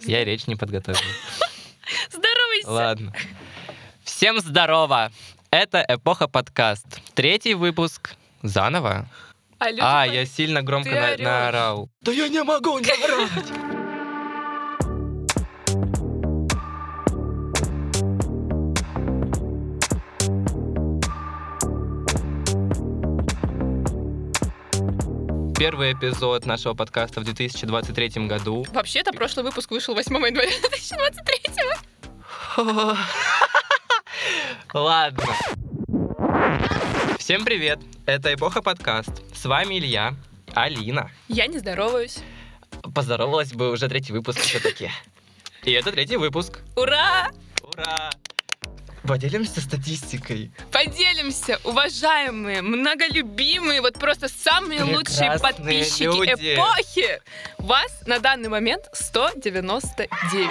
Я речь не подготовил. Здоровайся. Ладно. Всем здорово! Это «Эпоха подкаст». Третий выпуск. Заново? А, А, я сильно громко на- наорал. Да я не могу не орать! Первый эпизод нашего подкаста в 2023 году. Вообще-то прошлый выпуск вышел 8 января 2023 Ладно. Всем привет! Это «Эпоха подкаст». С вами Илья, Алина. Я не здороваюсь. Поздоровалась бы уже третий выпуск все-таки. И это третий выпуск. Ура! Ура! Поделимся статистикой. Поделимся, уважаемые, многолюбимые, вот просто самые лучшие Прекрасные подписчики люди. эпохи. Вас на данный момент 199.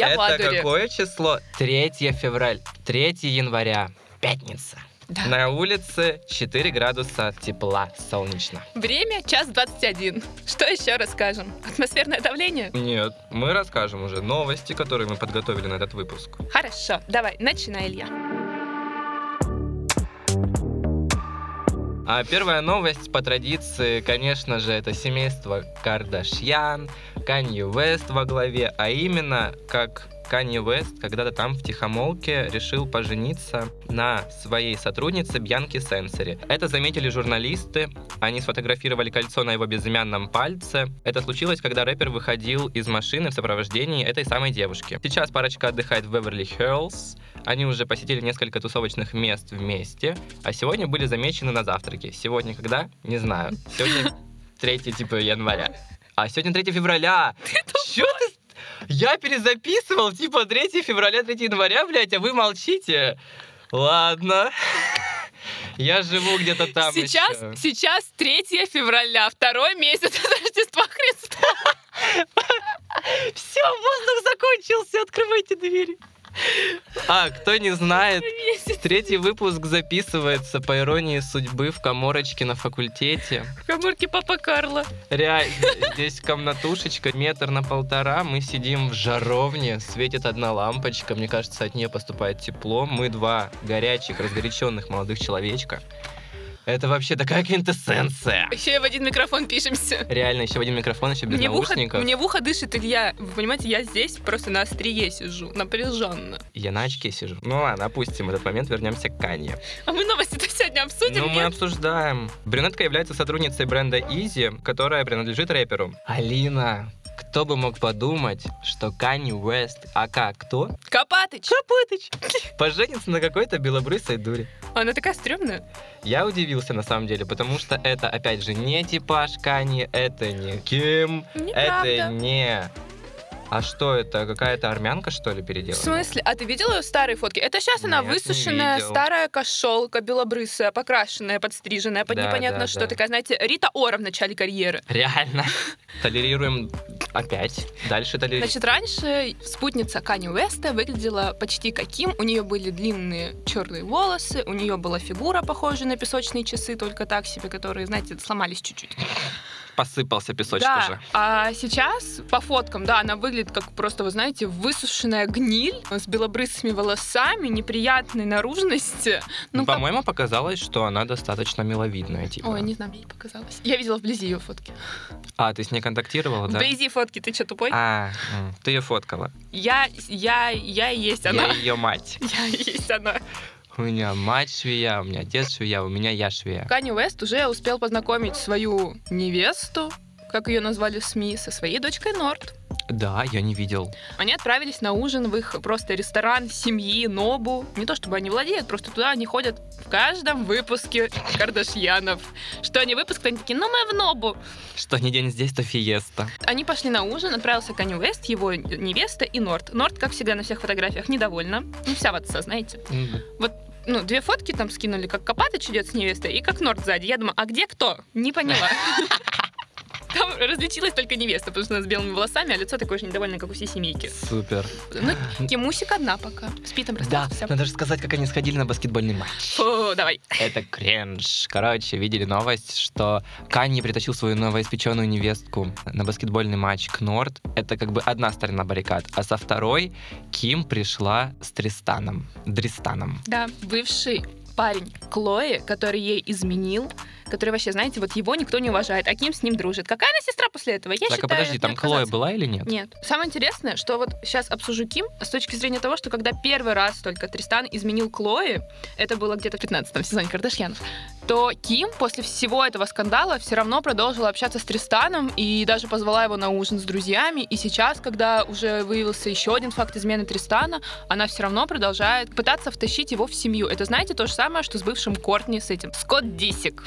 Я это ладуре. какое число? 3 февраля. 3 января. Пятница. Да. На улице 4 градуса тепла, солнечно. Время час 21. Что еще расскажем? Атмосферное давление? Нет, мы расскажем уже новости, которые мы подготовили на этот выпуск. Хорошо, давай, начинай, Илья. А первая новость по традиции, конечно же, это семейство Кардашьян, Канье Уэст во главе, а именно как Канье Уэст когда-то там в Тихомолке решил пожениться на своей сотруднице Бьянке Сенсори. Это заметили журналисты, они сфотографировали кольцо на его безымянном пальце. Это случилось, когда рэпер выходил из машины в сопровождении этой самой девушки. Сейчас парочка отдыхает в Беверли-Хиллз, они уже посетили несколько тусовочных мест вместе, а сегодня были замечены на завтраке. Сегодня когда? Не знаю. Сегодня 3 типа января. А сегодня 3 февраля. Чё ты? Я перезаписывал, типа 3 февраля, 3 января, блядь, а вы молчите. Ладно. Я живу где-то там сейчас, ещё. сейчас 3 февраля, второй месяц Рождества Христа. Все, воздух закончился, открывайте двери. А, кто не знает, третий выпуск записывается по иронии судьбы в коморочке на факультете. В коморке Папа Карла. Реально, здесь комнатушечка, метр на полтора, мы сидим в жаровне, светит одна лампочка, мне кажется, от нее поступает тепло. Мы два горячих, разгоряченных молодых человечка. Это вообще такая квинтэссенция. Еще и в один микрофон пишемся. Реально, еще в один микрофон, еще без Мне в, ухо, наушников. мне в ухо дышит Илья. Вы понимаете, я здесь просто на острие сижу, напряженно. Я на очке сижу. Ну ладно, опустим этот момент, вернемся к Канье. А мы новости-то сегодня обсудим. Ну, мы нет? обсуждаем. Брюнетка является сотрудницей бренда Easy, которая принадлежит рэперу. Алина, кто бы мог подумать, что Канни Уэст, ака кто? Копатыч. Копытыч. Поженится на какой-то белобрысой дуре. Она такая стрёмная. Я удивился на самом деле, потому что это, опять же, не типаж Канье, это не Ким, Неправда. это не... А что это, какая-то армянка, что ли, В переделана? смысле? А ты видела ее старые фотки? Это сейчас она Нет, не высушенная, старая кошелка, белобрысая, покрашенная, подстриженная, под Да, непонятно да, что. да. Такая, знаете, Рита Ора в начале карьеры. Реально. Толерируем опять. Дальше толерируем. Значит, раньше спутница Кани Уэста выглядела почти каким. У нее были длинные черные волосы, у нее была фигура, похожая на песочные часы, только так себе, которые, знаете, сломались чуть-чуть. Посыпался песочек да, уже. а сейчас по фоткам, да, она выглядит как просто, вы знаете, высушенная гниль с белобрысыми волосами, неприятной наружности. Ну, как- По-моему, показалось, что она достаточно миловидная, типа. Ой, не знаю, мне не показалось. Я видела вблизи ее фотки. А, ты с ней контактировала, да? Вблизи фотки, ты что, тупой? А, ты ее фоткала. Я, я, я и есть она. Я ее мать. Я и есть она. У меня мать швея, у меня отец швея, у меня я швея. Канни Уэст уже успел познакомить свою невесту, как ее назвали в СМИ, со своей дочкой Норт. Да, я не видел. Они отправились на ужин в их просто ресторан семьи Нобу. Не то чтобы они владеют, просто туда они ходят в каждом выпуске Кардашьянов. Что они выпуск, то они такие, ну мы в Нобу. Что не день здесь, то фиеста. Они пошли на ужин, отправился Канни Уэст, его невеста и Норт. Норт, как всегда на всех фотографиях, недовольна. Ну, вся в отца, знаете. М, Ну, две фотки там скинули, как Копатыч идет с невестой, и как Норт сзади. Я думаю, а где кто? Не поняла. Там различилась только невеста, потому что она с белыми волосами, а лицо такое же недовольное, как у всей семейки. Супер. Ну, Кимусик одна пока. Спит там Да, надо же сказать, как они сходили на баскетбольный матч. Фу, давай. Это кринж. Короче, видели новость, что Канни притащил свою новоиспеченную невестку на баскетбольный матч к Норд. Это как бы одна сторона баррикад. А со второй Ким пришла с Тристаном. Дристаном. Да, бывший парень Клои, который ей изменил, который вообще, знаете, вот его никто не уважает, а Ким с ним дружит. Какая она сестра после этого? Я так, а считаю, подожди, не там отказаться. была или нет? Нет. Самое интересное, что вот сейчас обсужу Ким с точки зрения того, что когда первый раз только Тристан изменил Клои, это было где-то в 15 сезоне Кардашьянов, то Ким после всего этого скандала все равно продолжила общаться с Тристаном и даже позвала его на ужин с друзьями. И сейчас, когда уже выявился еще один факт измены Тристана, она все равно продолжает пытаться втащить его в семью. Это, знаете, то же самое, что с бывшим Кортни с этим. Скотт Дисик.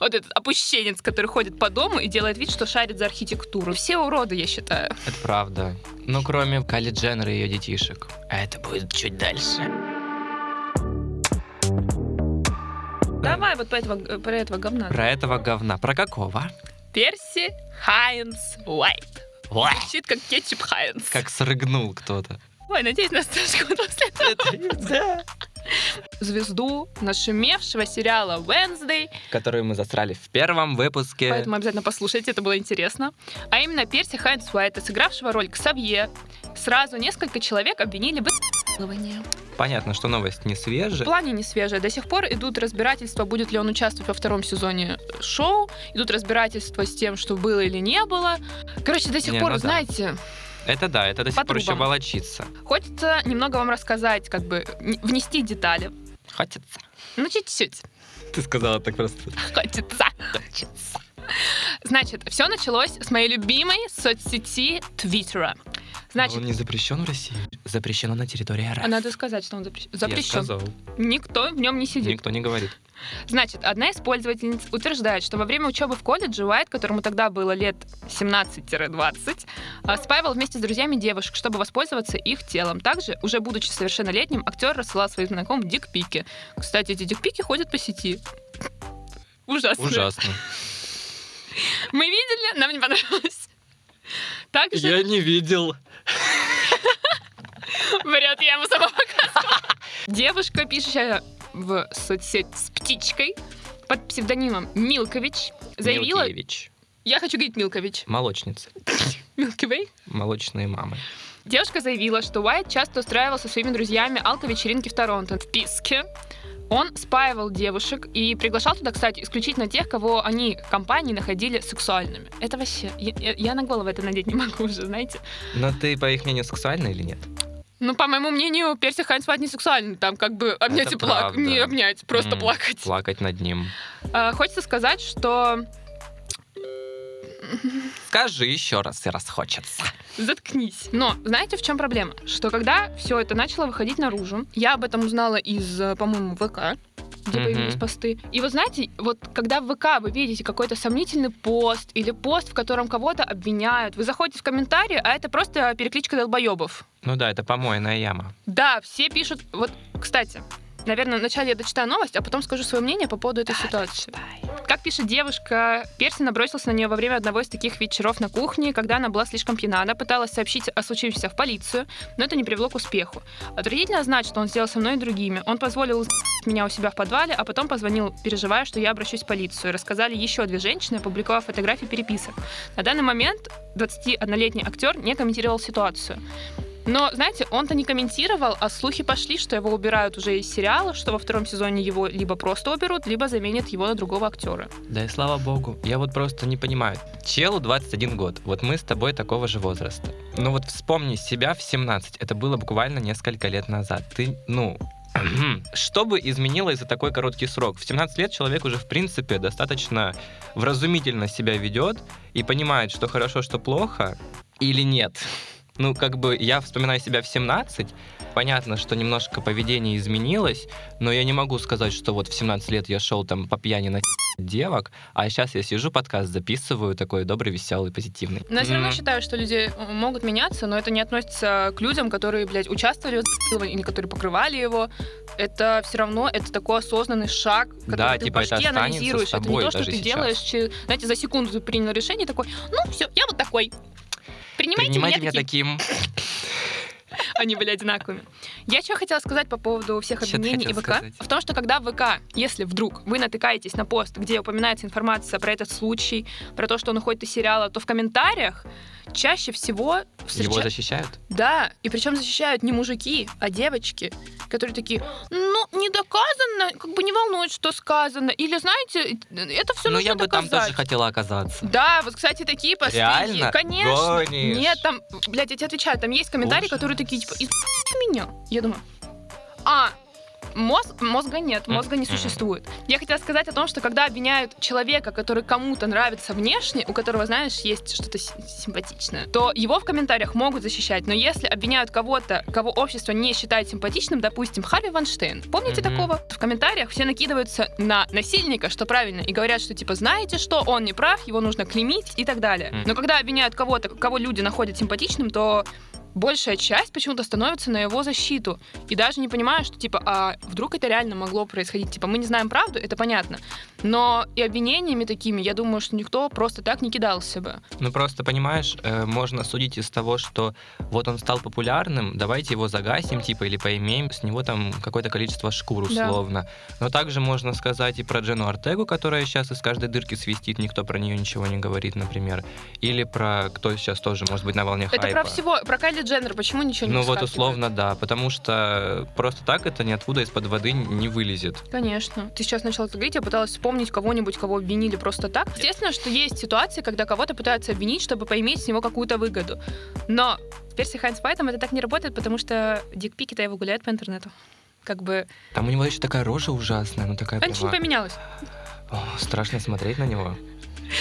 Вот этот опущенец, который ходит по дому и делает вид, что шарит за архитектуру. Все уроды, я считаю. Это правда. Ну, кроме Кали Дженнер и ее детишек. А это будет чуть дальше. Давай вот про этого, про этого говна. Про этого говна. Про какого? Перси Хайнс Уайт. Звучит как кетчуп Хайнс. как срыгнул кто-то. Ой, надеюсь, нас сожгут после этого. Звезду нашумевшего сериала Wednesday, Которую мы засрали в первом выпуске. поэтому обязательно послушайте, это было интересно. А именно Перси Хайнс Уайта, сыгравшего роль Ксавье, сразу несколько человек обвинили в. Понятно, что новость не В свежая. плане не свежая. До сих пор идут разбирательства, будет ли он участвовать во втором сезоне шоу. Идут разбирательства с тем, что было или не было. Короче, до сих Не, пор, ну да. Это да, это до сих По пор еще волочится. хочется немного вам рассказать, как бы внести детали. Хочется. Ну, чуть-чуть. Ты сказала так просто. Хочется. Значит, все началось с моей любимой соцсети Твиттера. Значит, Он не запрещен в России. Запрещено на территории РФ. а надо сказать, что он запрещен. Я Запрещен. сказал. Никто в нем не сидит. Никто не говорит. Значит, одна из пользовательниц утверждает, что во время учебы в колледже Уайт, которому тогда было лет 17-20, а, спаивал вместе с друзьями девушек, чтобы воспользоваться их телом. Также, уже будучи совершеннолетним, актер рассылал своим знакомым дикпики. Кстати, эти дикпики ходят по сети. Ужасно. Ужасно. Мы видели, нам не понравилось. Также, не видел. вряд, я ему сама показывала. Девушка, пишущая в соцсеть с птичкой под псевдонимом Милкович, заявила... Милкевич. Я хочу говорить Милкович. Молочница. Милкивей. Молочные мамы. Девушка заявила, что Уайт часто устраивал со своими друзьями алко-вечеринки в Торонто. В Писке он спаивал девушек и приглашал туда, кстати, исключительно тех, кого они компании находили сексуальными. Это вообще... Я, я- я на голову это надеть не могу уже, знаете. Но ты, по их мнению, сексуальна или нет? Ну, по моему мнению, Перси Хайнс Уайт не сексуальный. Там как бы обнять Это и плакать. Не обнять, просто М, плакать. Плакать над ним. А, хочется сказать, что... Скажи еще раз, раз хочется. Заткнись. Но знаете, в чем проблема? Что когда все это начало выходить наружу, я об этом узнала из, э, по-моему, ВК, где Мгм. появились посты. И вот знаете, вот когда в ВК вы видите какой-то сомнительный пост или пост, в котором кого-то обвиняют, вы заходите в комментарии, а это просто перекличка долбоебов. Ну да, это помойная яма. Да, все пишут... Вот, кстати, наверное, вначале я дочитаю новость, а потом скажу свое мнение по поводу этой ситуации. Как пишет девушка, Перси набросился на нее во время одного из таких вечеров на кухне, когда она была слишком пьяна. Она пыталась сообщить о случившемся в полицию, но это не привело к успеху. Отвратительно знать, что он сделал со мной и другими. Он позволил меня у себя в подвале, а потом позвонил, переживая, что я обращусь в полицию. Рассказали еще две женщины, опубликовав фотографии переписок. На данный момент 21-летний актер не комментировал ситуацию. Но, знаете, он-то не комментировал, а слухи пошли, что его убирают уже из сериала, что во втором сезоне его либо просто уберут, либо заменят его на другого актера. Да и слава богу. Я вот просто не понимаю. Челу 21 год. Вот мы с тобой такого же возраста. Ну вот вспомни себя в 17. Это было буквально несколько лет назад. Ты, ну... Что бы изменилось за такой короткий срок? В 17 лет человек уже, в принципе, достаточно вразумительно себя ведет и понимает, что хорошо, что плохо, или нет. Ну, как бы я вспоминаю себя в 17, понятно, что немножко поведение изменилось, но я не могу сказать, что вот в 17 лет я шел там по пьяни на девок, а сейчас я сижу, подкаст записываю, такой добрый, веселый, позитивный. Но я все равно считаю, что люди э, могут меняться, но это не относится к людям, которые, блядь, участвовали в или которые покрывали его. Это все равно, это такой осознанный шаг, который Да, ты типа, в это анализируешь. с это не тобой то, что ты сейчас. делаешь, знаете, за секунду ты принял решение такой, ну все, я вот такой. Принимайте, Принимайте меня меня таким. таким. Они были одинаковыми. Я что хотела сказать по поводу всех обвинений и ВК? сказать? В том, что когда в ВК, если вдруг вы натыкаетесь на пост, где упоминается информация про этот случай, про то, что он уходит из сериала, то в комментариях чаще всего Его встреча- защищают? Да, и причем защищают не мужики, а девочки, которые такие, ну, не доказано, как бы не волнует, что сказано. Или, знаете, это все Ну, нужно я бы там доказать. тоже хотела оказаться. Да, вот, кстати, такие посты. Реально? Конечно. Гонишь? Нет, там, блядь, я тебе отвечаю, там есть комментарии, Ужас. которые такие, типа, из меня. Я думаю, а, Мозг, мозга нет, мозга не существует. Я хотела сказать о том, что когда обвиняют человека, который кому-то нравится внешне, у которого, знаешь, есть что-то симпатичное, то его в комментариях могут защищать. Но если обвиняют кого-то, кого общество не считает симпатичным, допустим, Харви Ванштейн, помните Мгм. такого? В комментариях все накидываются на насильника, что правильно, и говорят, что типа, знаете что, он не прав, его нужно клеймить и так далее. Но когда обвиняют кого-то, кого люди находят симпатичным, то большая часть почему-то становится на его защиту. И даже не понимаю, что, типа, а вдруг это реально могло происходить. Типа, мы не знаем правду, это понятно. Но и обвинениями такими, я думаю, что никто просто так не кидался бы. Ну просто понимаешь, э, можно судить из того, что вот он стал популярным, давайте его загасим, типа, или поимеем с него там какое-то количество шкур Да. условно. Но также можно сказать и про Джену Артегу, которая сейчас из каждой дырки свистит, никто про нее ничего не говорит, например. Или про кто сейчас тоже может быть на волне Это хайпа. про всего, про Кайли Дженнер, почему ничего не Ну вот условно да, потому что просто так это ниоткуда из-под воды не вылезет. Конечно. Ты сейчас начал это говорить, я пыталась вспомнить кого-нибудь, кого обвинили просто так. Естественно, что есть ситуации, когда кого-то пытаются обвинить, чтобы поиметь с него какую-то выгоду. Но с Перси Хайнс Вайтом это так не работает, потому что дикпики-то его гуляют по интернету. Как бы... Там у него еще такая рожа ужасная, ну такая А ничего не поменялось. О, страшно смотреть на него.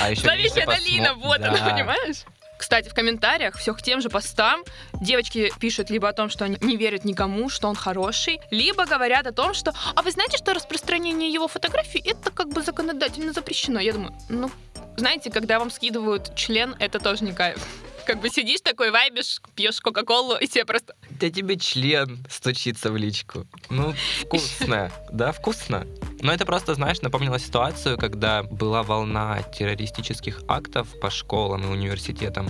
А еще Зловещая долина, вот она, да. понимаешь? Кстати, в комментариях, все к тем же постам, девочки пишут либо о том, что они не верят никому, что он хороший, либо говорят о том, что «А вы знаете, что распространение его фотографий, это как бы законодательно запрещено?» Я думаю, ну, знаете, когда вам скидывают член, это тоже не кайф. Как бы сидишь такой, вайбишь, пьешь Кока-Колу, и тебе просто... Да тебе член стучится в личку. Ну, вкусно. Да, вкусно. Но это просто, знаешь, напомнило ситуацию, когда была волна террористических актов по школам и университетам.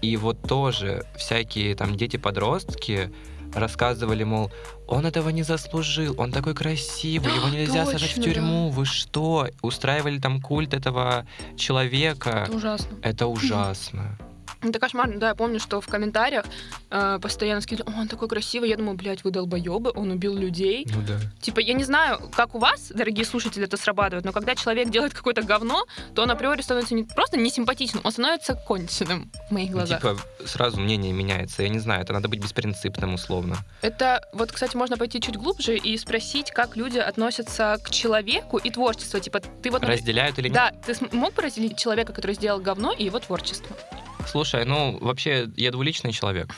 И вот тоже всякие там дети-подростки рассказывали, мол, он этого не заслужил, он такой красивый, его нельзя сажать в Точно, да. тюрьму, вы что? Устраивали там культ этого человека. Это ужасно. Это ужасно. Это кошмарно, да, я помню, что в комментариях э, постоянно скидывали, «О, он такой красивый, я думаю, блядь, вы долбоебы, он убил людей. Ну да. Типа, я не знаю, как у вас, дорогие слушатели, это срабатывает, но когда человек делает какое-то говно, то он априори становится не просто несимпатичным, он становится конченым в моих Ну, глазах. типа, сразу мнение меняется. Я не знаю, это надо быть беспринципным условно. Это, вот, кстати, можно пойти чуть глубже и спросить, как люди относятся к человеку и творчеству. Типа, ты вот... Разделяют или нет? Да, ты мог бы разделить человека, который сделал говно, и его творчество? Слушай, ну, вообще, я двуличный человек.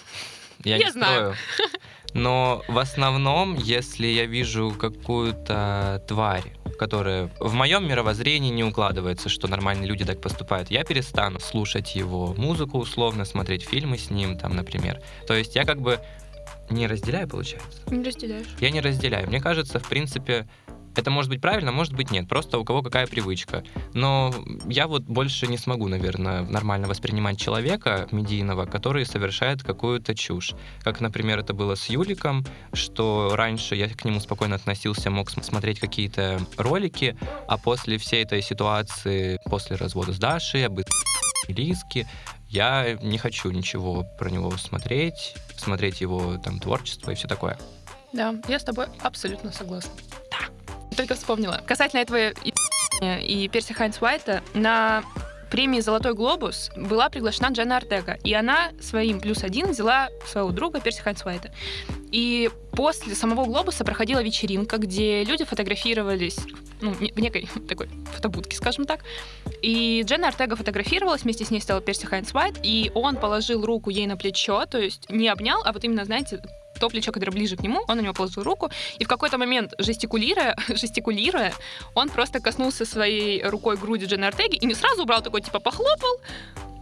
Я, Я не знаю. строю. Но в основном, если я вижу какую-то тварь, которая в моем мировоззрении не укладывается, что нормальные люди так поступают, я перестану слушать его музыку условно, смотреть фильмы с ним, там, например. То есть я как бы не разделяю, получается. Не разделяешь. Я не разделяю. Мне кажется, в принципе, это может быть правильно, может быть нет. Просто у кого какая привычка. Но я вот больше не смогу, наверное, нормально воспринимать человека медийного, который совершает какую-то чушь. Как, например, это было с Юликом, что раньше я к нему спокойно относился, мог см- смотреть какие-то ролики, а после всей этой ситуации, после развода с Дашей, об Лиски, я не хочу ничего про него смотреть, смотреть его там творчество и все такое. Да, я с тобой абсолютно согласна. Да. Только вспомнила. Касательно этого и, Перси Хайнс Уайта, на премии «Золотой глобус» была приглашена Дженна Артега, и она своим плюс один взяла своего друга Перси Хайнс Уайта. И после самого глобуса проходила вечеринка, где люди фотографировались ну, в некой такой фотобудке, скажем так. И Дженна Артега фотографировалась, вместе с ней стала Перси Хайнс Уайт, и он положил руку ей на плечо, то есть не обнял, а вот именно, знаете, то плечо, которое ближе к нему, он на него положил руку, и в какой-то момент, жестикулируя, жестикулируя, он просто коснулся своей рукой груди Дженны Артеги и не сразу убрал, такой, типа, похлопал,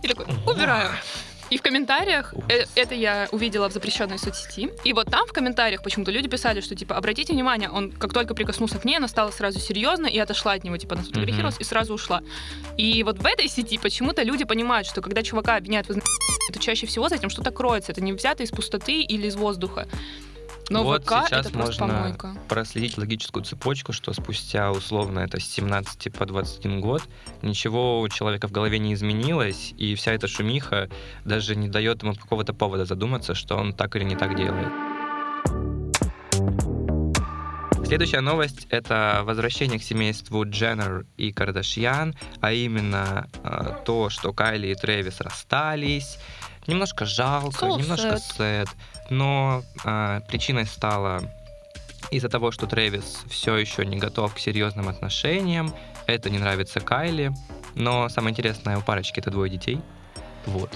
и такой, убираю. И в комментариях, э, это я увидела в запрещенной соцсети, и вот там в комментариях почему-то люди писали, что, типа, обратите внимание, он как только прикоснулся к ней, она стала сразу серьезно и отошла от него, типа, она сфотографировалась и сразу ушла. И вот в этой сети почему-то люди понимают, что когда чувака обвиняют в то чаще всего за этим что-то кроется, это не взято из пустоты или из воздуха. Но Вот ВК сейчас это можно помойка. проследить логическую цепочку, что спустя условно это с 17 по 21 год ничего у человека в голове не изменилось, и вся эта шумиха даже не дает ему какого-то повода задуматься, что он так или не так делает. Следующая новость — это возвращение к семейству Дженнер и Кардашьян, а именно э, то, что Кайли и Трэвис расстались. Немножко жалко, So немножко сэд, но э, причиной стало из-за того, что Трэвис все еще не готов к серьезным отношениям. Это не нравится Кайли, но самое интересное, у парочки это двое детей. Вот.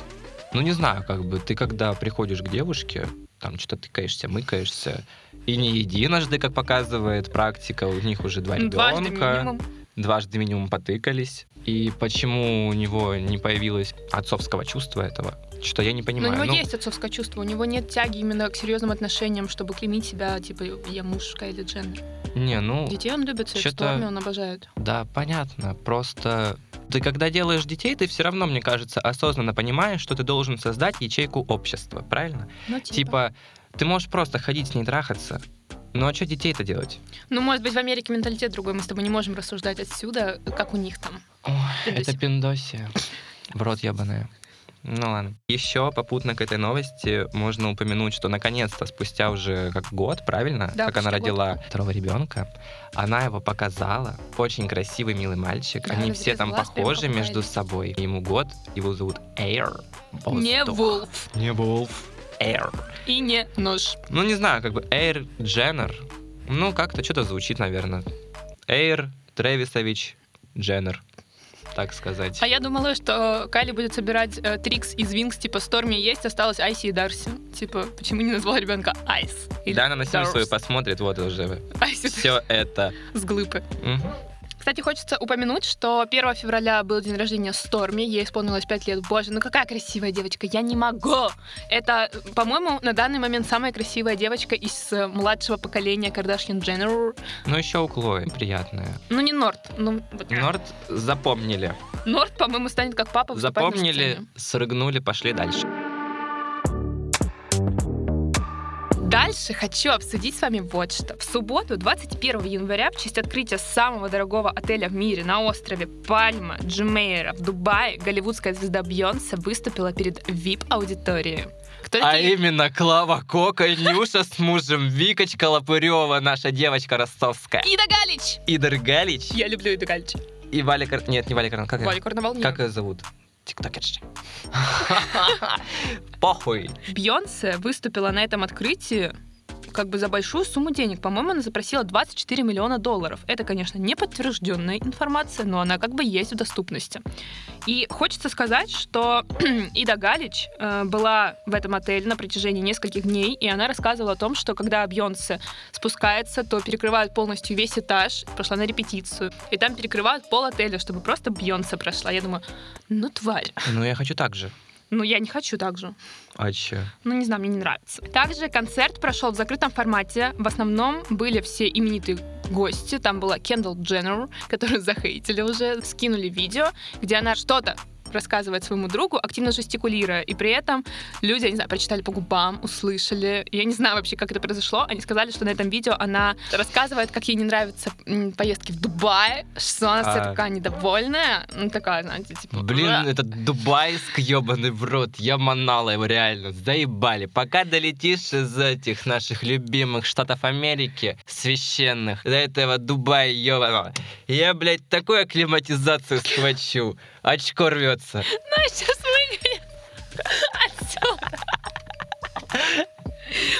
Ну, не знаю, как бы, ты когда приходишь к девушке, там что-то тыкаешься, мыкаешься, и не единожды, как показывает практика, у них уже два Дважды ребенка, минимум. дважды минимум потыкались. И почему у него не появилось отцовского чувства этого, что я не Но у понимаю. него Ну, есть отцовское чувство, у него нет тяги именно к серьезным отношениям, чтобы клеймить себя, типа, я муж Кайли Дженнер. Не, ну, Детей он любит, секс он обожает. Да, понятно. Просто ты когда делаешь детей, ты все равно, мне кажется, осознанно понимаешь, что ты должен создать ячейку общества, правильно? Ну, Типа, ты можешь просто ходить с ней трахаться. Ну а что детей-то делать? Ну, может быть, в Америке менталитет другой, мы с тобой не можем рассуждать отсюда, как у них там. Ой, это пиндосия. В рот ебаная. Ну ладно. Еще попутно к этой новости можно упомянуть, что наконец-то спустя уже как год, правильно? Да, как она почти год. родила второго ребенка, она его показала. Очень красивый, милый мальчик. Да, Они все там похожи между собой. Ему год, его зовут Эйр. Не. Вулф Не Вулф. Эйр. и не нож. Ну, не знаю, как бы Эйр Дженнер. Ну, как-то что-то звучит, наверное. Эйр Тревисович Дженнер, так сказать. А я думала, что Кайли будет собирать э, Трикс из Винкс, типа Сторми есть, осталось Айси и Дарси. Типа, почему не назвала ребенка Айс? Или Да, она на Дарс? свою посмотрит, вот уже Айси все это. с глыбы. Мгм. Кстати, хочется упомянуть, что 1 февраля был день рождения Сторми, ей исполнилось 5 лет. Боже, ну какая красивая девочка, я не могу! Это, по-моему, на данный момент самая красивая девочка из э, младшего поколения Кардашьян Дженнер. Ну, еще у Клои приятная. Ну, не Норт. Ну, вот. Норд запомнили. Норт, по-моему, станет как папа Запомнили, срыгнули, пошли дальше. Дальше хочу обсудить с вами вот что. В субботу, 21 января, в честь открытия самого дорогого отеля в мире на острове Пальма Джумейра в Дубае, голливудская звезда Бьонсе выступила перед VIP-аудиторией. Кто А такие? именно Клава Кока, Нюша с мужем, Викочка Лопырева, наша девочка ростовская, Ида Галич! Идор Галич Я люблю Иду Галич. и Валя Кар... Нет, не Валя Карнал, как, Валя? Карнавал нет. как ее зовут? Тиктокерша. Похуй. Бьонсе выступила на этом открытии как бы за большую сумму денег. По-моему, она запросила 24 миллиона долларов. Это, конечно, не подтвержденная информация, но она как бы есть в доступности. И хочется сказать, что Ида Галич э, была в этом отеле на протяжении нескольких дней, и она рассказывала о том, что когда Бьонсе спускается, то перекрывают полностью весь этаж, пошла на репетицию, и там перекрывают пол отеля, чтобы просто Бьонсе прошла. Я думаю, ну тварь. Ну, я хочу так же. Ну, я не хочу так же. А че? Ну, не знаю, мне не нравится. Также концерт прошел в закрытом формате. В основном были все именитые гости. Там была Кендалл Дженнер, которую захейтили уже. Скинули видео, где она что-то рассказывает своему другу, активно жестикулируя. И при этом люди, я не знаю, прочитали по губам, услышали. Я не знаю вообще, как это произошло. Они сказали, что на этом видео она рассказывает, как ей не нравятся поездки в Дубай, что она вся А. такая недовольная. Ну, такая, знаете, типа... Блин, «Бля». этот Дубайск ебаный в рот. Я манала его реально. Заебали. Пока долетишь из этих наших любимых штатов Америки, священных, до этого Дубая ебаного, я, блядь, такую акклиматизацию схвачу. Очко рвется. Ну, сейчас выглядит отсюда.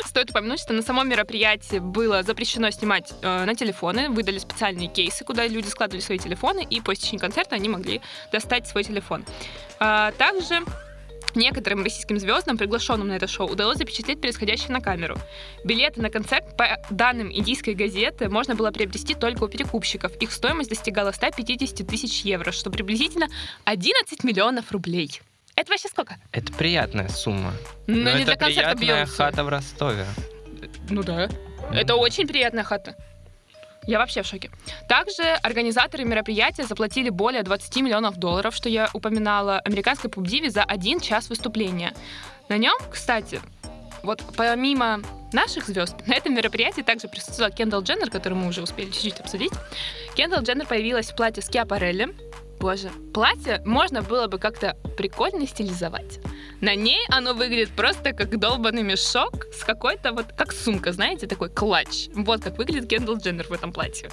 Стоит упомянуть, что на самом мероприятии было запрещено снимать э, на телефоны, выдали специальные кейсы, куда люди складывали свои телефоны, и по истечении концерта они могли достать свой телефон. А, также Некоторым российским звездам, приглашенным на это шоу, удалось запечатлеть происходящее на камеру. Билеты на концерт, по данным индийской газеты, можно было приобрести только у перекупщиков. Их стоимость достигала 150 тысяч евро, что приблизительно 11 миллионов рублей. Это вообще сколько? Это приятная сумма. Но, Но не это для концерта приятная Бейонсе. хата в Ростове. Ну да. Это очень приятная хата. Я вообще в шоке. Также организаторы мероприятия заплатили более 20 миллионов долларов, что я упоминала, американской пубдиве за один час выступления. На нем, кстати, вот помимо наших звезд, на этом мероприятии также присутствовала Кендалл Дженнер, которую мы уже успели чуть-чуть обсудить. Кендалл Дженнер появилась в платье с Киапарелли. Боже, платье можно было бы как-то прикольно стилизовать. На ней оно выглядит просто как долбанный мешок с какой-то вот, как сумка, знаете, такой клатч. Вот как выглядит Кендалл Дженнер в этом платье.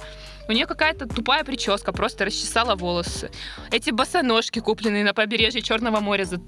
У нее какая-то тупая прическа, просто расчесала волосы. Эти босоножки, купленные на побережье Черного моря за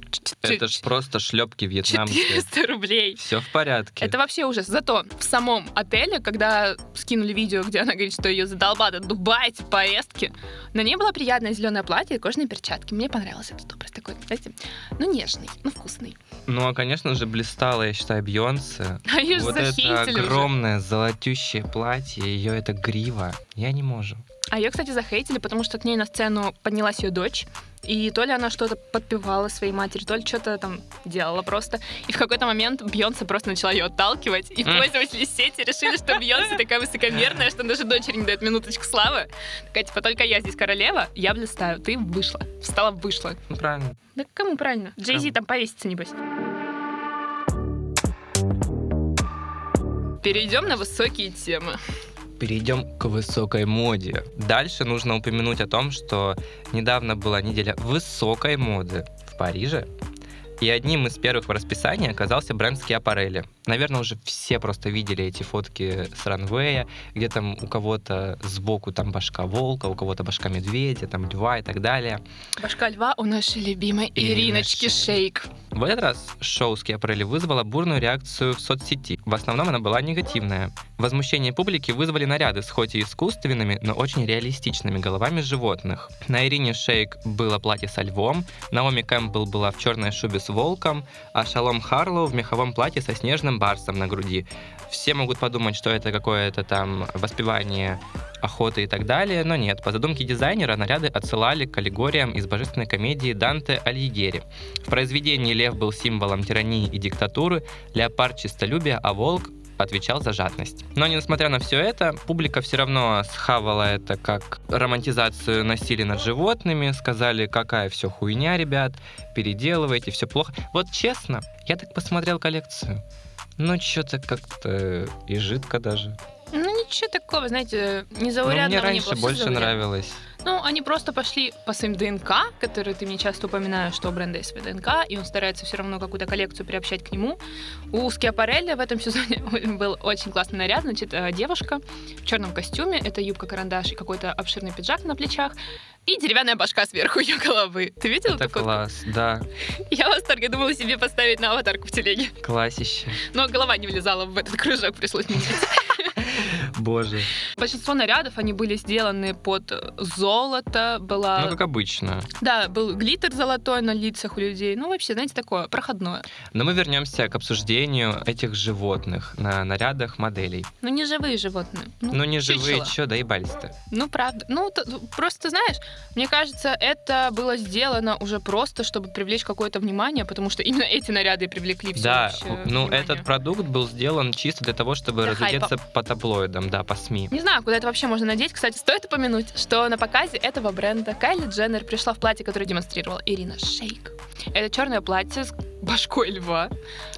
Это ж просто шлепки вьетнамские. 400 рублей. Все в порядке. Это вообще ужас. Зато в самом отеле, когда скинули видео, где она говорит, что ее задолбали Дубай, эти поездки, на ней было приятное зеленое платье и кожаные перчатки. Мне понравился этот образ такой, знаете, ну нежный, ну вкусный. Ну, а, конечно же, блистала, я считаю, Бейонсе. А же Вот это захейтили уже. огромное золотющее платье, ее это грива. Я не могу. А ее, кстати, захейтили, потому что к ней на сцену поднялась ее дочь. И то ли она что-то подпевала своей матери, то ли что-то там делала просто. И в какой-то момент Бьонсе просто начала ее отталкивать. И пользователи сети решили, что Бьонсе такая высокомерная, что даже дочери не дает минуточку славы. Такая, типа, только я здесь королева, я блистаю. Ты вышла. Встала, вышла. Ну, правильно. Да кому правильно? Джей-Зи там повесится, небось. Перейдем на высокие темы. Перейдем к высокой моде. Дальше нужно упомянуть о том, что недавно была неделя высокой моды в Париже. И одним из первых в расписании оказался бренд Скиапарелли. Наверное, уже все просто видели эти фотки с ранвея, где там у кого-то сбоку там башка волка, у кого-то башка медведя, там льва и так далее. Башка льва у нашей любимой Ириночки Ириночки. Шейк. В этот раз шоу Скиапарелли вызвало бурную реакцию в соцсети. В основном она была негативная. Возмущение публики вызвали наряды с хоть и искусственными, но очень реалистичными головами животных. На Ирине Шейк было платье со львом, Наоми Кэмпбелл была в черной шубе с волком, а Шалом Харлоу в меховом платье со снежным барсом на груди. Все могут подумать, что это какое-то там воспевание охоты и так далее, но нет. По задумке дизайнера наряды отсылали к аллегориям из божественной комедии Данте Альегери. В произведении лев был символом тирании и диктатуры, леопард чистолюбия, а волк отвечал за жадность. Но несмотря на все это, публика все равно схавала это как романтизацию насилия над животными, сказали, какая все хуйня, ребят, переделывайте, все плохо. Вот честно, я так посмотрел коллекцию. Ну, что-то как-то и жидко даже. Ну, ничего такого, знаете, Но незаурядного мне не раньше было. всё больше заурядно. нравилось. Ну, они просто пошли по своим ДНК, которые ты мне часто упоминаешь, что у бренда есть свой ДНК, и он старается все равно какую-то коллекцию приобщать к нему. У Скиапарелли в этом сезоне был очень классный наряд. Значит, э, девушка в черном костюме, это юбка-карандаш и какой-то обширный пиджак на плечах, и деревянная башка сверху ее головы. Ты видел Это фотку? класс, да, Я в восторге. Думала себе поставить на аватарку в телеге. классище. Но голова не влезала в этот кружок, пришлось менять. Боже. Большинство нарядов, они были сделаны под золото, была... Ну, как обычно. Да, был глиттер золотой на лицах у людей. Ну, вообще, знаете, такое проходное. Но мы вернемся к обсуждению этих животных на нарядах моделей. Ну, не живые животные. Ну, не живые, чучело. чё, доебались-то. Ну, правда. Ну, т- просто, знаешь, мне кажется, это было сделано уже просто, чтобы привлечь какое-то внимание, потому что именно эти наряды и привлекли все Да, ну, этот продукт был сделан чисто для того, чтобы Для разлететься по таблоидам, да, по СМИ. Не знаю, куда это вообще можно надеть. Кстати, стоит упомянуть, что на показе этого бренда Кайли Дженнер пришла в платье, которое демонстрировала Ирина Шейк. Это черное платье с башкой льва.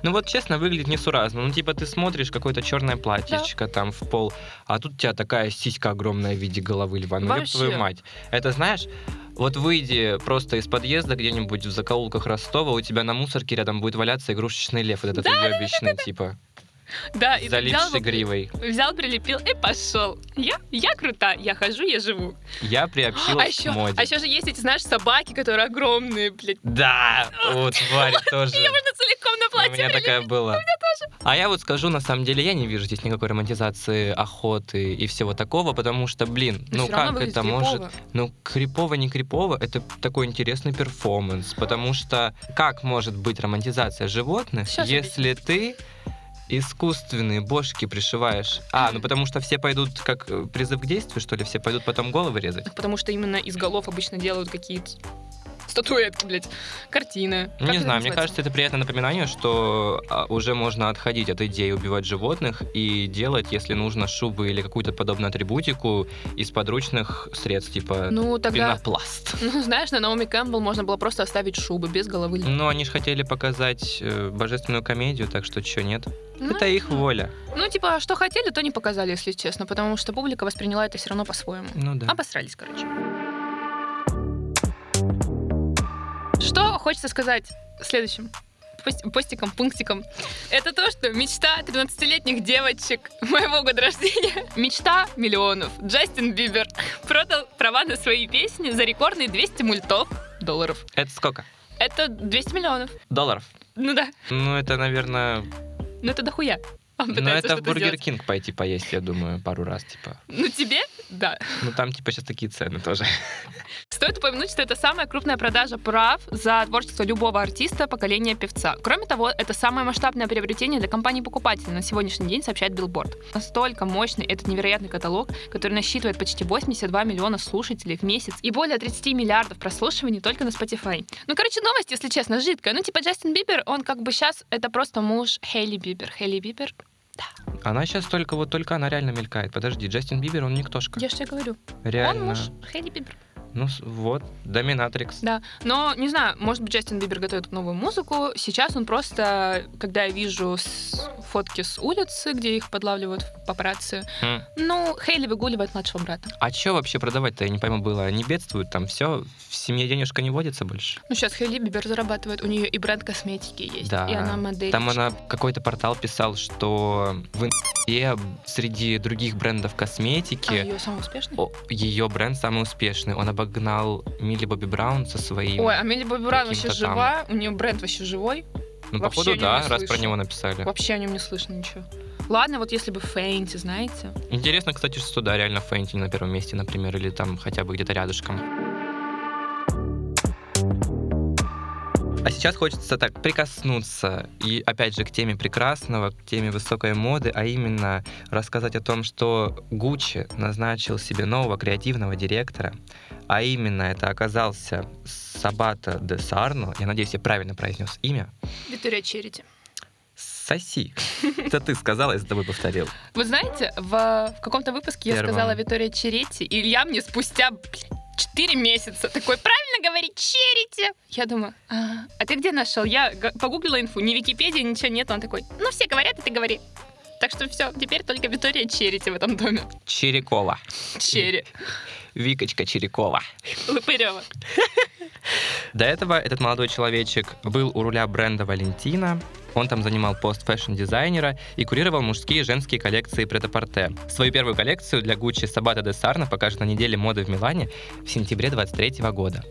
Ну вот честно, выглядит несуразно. Ну типа ты смотришь какое-то черное платьечко там в пол, а тут у тебя такая сиська огромная в виде головы льва. Ну Вообще. твою мать. Это знаешь, вот выйди просто из подъезда где-нибудь в закоулках Ростова, у тебя на мусорке рядом будет валяться игрушечный лев, вот этот уебищный, типа. Да, и его, гривой. взял, прилепил и пошел. Я, я крута, я хожу, я живу. Я А приобщилась еще, к моде. а еще же есть эти, знаешь, собаки, которые огромные, блядь. Да, вот тварь тоже. Ее можно целиком на У платье меня прилепить. такая была. А я вот скажу, на самом деле, я не вижу здесь никакой романтизации охоты и всего такого, потому что, блин, ну как это может... Ну, крипово, не крипово, это такой интересный перформанс, потому что как может быть романтизация животных, если ты искусственные бошки пришиваешь? А, ну потому что все пойдут как э, призыв к действию, что ли? Все пойдут потом головы резать? Потому что именно из голов обычно делают какие-то статуэтки, блядь, картины. Как не знаю, мне кажется, это приятное напоминание, что а, уже можно отходить от идеи убивать животных и делать, если нужно, шубы или какую-то подобную атрибутику из подручных средств, типа Ну, тогда, пенопласт. ну, знаешь, на Наоми Кэмпбелл можно было просто оставить шубы без головы. Но они же хотели показать э, божественную комедию, так что чё, нет? Ну, это их воля. Ну, типа, что хотели, то не показали, если честно, потому что публика восприняла это все равно по-своему. Ну да. Обосрались, короче. Что хочется сказать следующим пост- постиком, пунктиком. Это то, что мечта 13-летних девочек моего года рождения, мечта миллионов. Джастин Бибер продал права на свои песни за рекордные 200 мультов долларов. Это сколько? Это 200 миллионов. Долларов. Ну да, Ну, это, наверное... ну это дохуя. Он Ну, пытается это в Burger. King пойти поесть, я думаю, пару раз, типа. Ну тебе? Да. Ну, там, типа, сейчас такие цены тоже. Стоит упомянуть, что это самая крупная продажа прав за творчество любого артиста поколения певца. Кроме того, это самое масштабное приобретение для компаний-покупателей на сегодняшний день, сообщает Билборд. Настолько мощный этот невероятный каталог, который насчитывает почти 82 миллиона слушателей в месяц и более 30 миллиардов прослушиваний только на Spotify. Ну, короче, новость, если честно, жидкая. Ну, типа, Джастин Бибер, он как бы сейчас это просто муж Хейли Бибер. Хейли Бибер, Она сейчас только, вот только она реально мелькает. Подожди, Джастин Бибер, он никтошка. я же тебе говорю. Реально. Он муж Хейли Бибер. Ну, вот, доминатрикс. Да, но не знаю, может быть, Джастин Бибер готовит новую музыку. Сейчас он просто, когда я вижу с- фотки с улицы, где их подлавливают в папарацци, Хм. ну, Хейли выгуливает младшего брата. А что вообще продавать-то, я не пойму, было? Они бедствуют там, все, в семье денежка не водится больше. Ну, сейчас Хейли Бибер зарабатывает, у нее и бренд косметики есть, Да. и она модель. Там она, какой-то портал писал, что в Инсте среди других брендов А косметики ее самый успешный? ее бренд самый успешный. Он обогнал Милли Бобби Браун со своим. Ой, а Милли Бобби Браун вообще там. жива, у нее бренд вообще живой. ну, вообще походу, да, раз слышу. про него написали. Вообще о нем не слышно ничего. Ладно, вот если бы Фейнти, знаете. Интересно, кстати, что да, реально Фэнти на первом месте, например, или там хотя бы где-то рядышком. А сейчас хочется так прикоснуться и опять же к теме прекрасного, к теме высокой моды, а именно рассказать о том, что Гуччи назначил себе нового креативного директора, а именно это оказался Сабата де Сарно, я надеюсь, я правильно произнес имя. Виктория Черити. Соси. Это ты сказала, я за тобой повторил. Вы знаете, в, в каком-то выпуске я Первом. сказала Витория Черетти, и Илья мне спустя 4 месяца такой, правильно говорить, Черити? Я думаю, а, а ты где нашел? Я погуглила инфу, ни Википедии, ничего нет. Он такой, ну все говорят, и ты говори. Так что все, теперь только Витория Черити в этом доме. Чирикова. Черри. Викочка Чирикова. Лопырева. До этого этот молодой человечек был у руля бренда Valentino. Он там занимал пост fashion-дизайнера и курировал мужские и женские коллекции претапорте. Свою первую коллекцию для Гуччи Сабата де Сарна покажет на неделе моды в Милане в сентябре 23 года.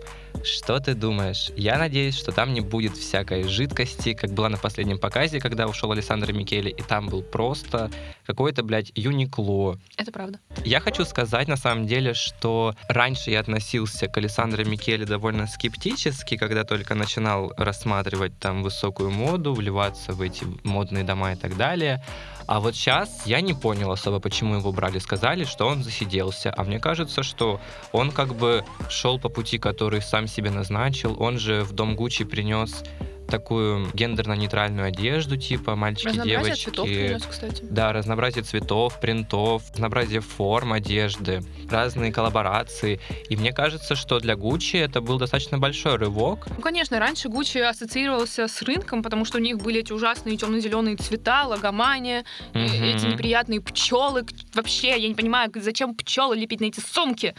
Что ты думаешь? Я надеюсь, что там не будет всякой жидкости, как была на последнем показе, когда ушел Александр Микеле, и там был просто какой-то, блядь, Юникло, Это правда. я хочу сказать, на самом деле, что раньше я относился к Александру Микеле довольно скептически, когда только начинал рассматривать там высокую моду, вливаться в эти модные дома и так далее. А вот сейчас я не понял особо, почему его брали. Сказали, что он засиделся. А мне кажется, что он как бы шел по пути, который сам себе назначил. Он же в дом Гуччи принес такую гендерно-нейтральную одежду, типа мальчики, Разнообразие девочки. цветов принес, кстати. Да, разнообразие цветов, принтов, разнообразие форм одежды, разные коллаборации. И мне кажется, что для Гуччи это был достаточно большой рывок. Ну, конечно, раньше Гуччи ассоциировался с рынком, потому что у них были эти ужасные темно-зеленые цвета, логомания, Мгм. эти неприятные пчелы. Вообще, я не понимаю, зачем пчелы лепить на эти сумки.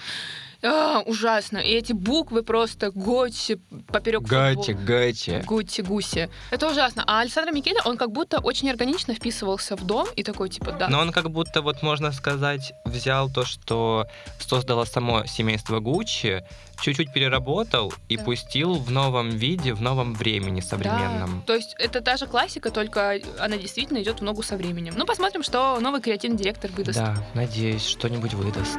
А, ужасно. И эти буквы просто Гочи поперек Гачи, гачи. Гути гуси. Это ужасно. А Александр Микеле, он как будто очень органично вписывался в дом и такой, типа, да. Но он как будто, вот можно сказать, взял то, что создало само семейство Гуччи, чуть-чуть переработал и Да. пустил в новом виде, в новом времени современном. Да. То есть это та же классика, только она действительно идет в ногу со временем. Ну, посмотрим, что новый креативный директор выдаст. Да, надеюсь, что-нибудь выдаст.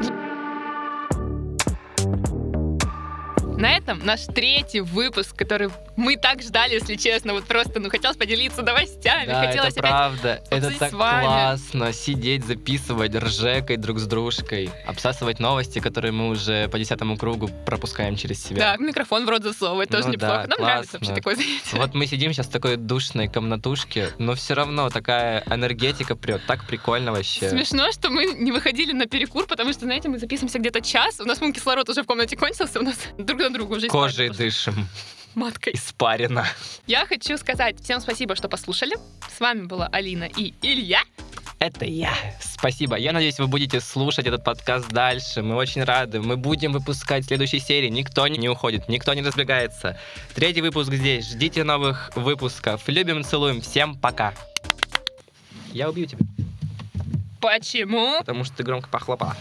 На этом наш третий выпуск, который мы так ждали, если честно. Вот просто, ну, хотелось поделиться новостями, Да, хотелось это правда. Это так классно. Сидеть, записывать, ржекой друг с дружкой, обсасывать новости, которые мы уже по десятому кругу пропускаем через себя. Да, микрофон в рот засовывать тоже Ну неплохо. да, Нам нравится классно. вообще такое занятие. Вот мы сидим сейчас в такой душной комнатушке, но все равно такая энергетика прет, так прикольно вообще. Смешно, что мы не выходили на перекур, потому что, знаете, мы записываемся где-то час, у нас вон кислород уже в комнате кончился, у нас друг на друга уже Кожей дышим, пошла. маткой. испарено. Я хочу сказать всем спасибо, что послушали. С вами была Алина и Илья. Это я. Спасибо. Я надеюсь, вы будете слушать этот подкаст дальше. Мы очень рады. Мы будем выпускать следующие серии. Никто не уходит, никто не разбегается. Третий выпуск здесь. Ждите новых выпусков. Любим, целуем. Всем пока. Я убью тебя, Почему? потому что ты громко похлопала.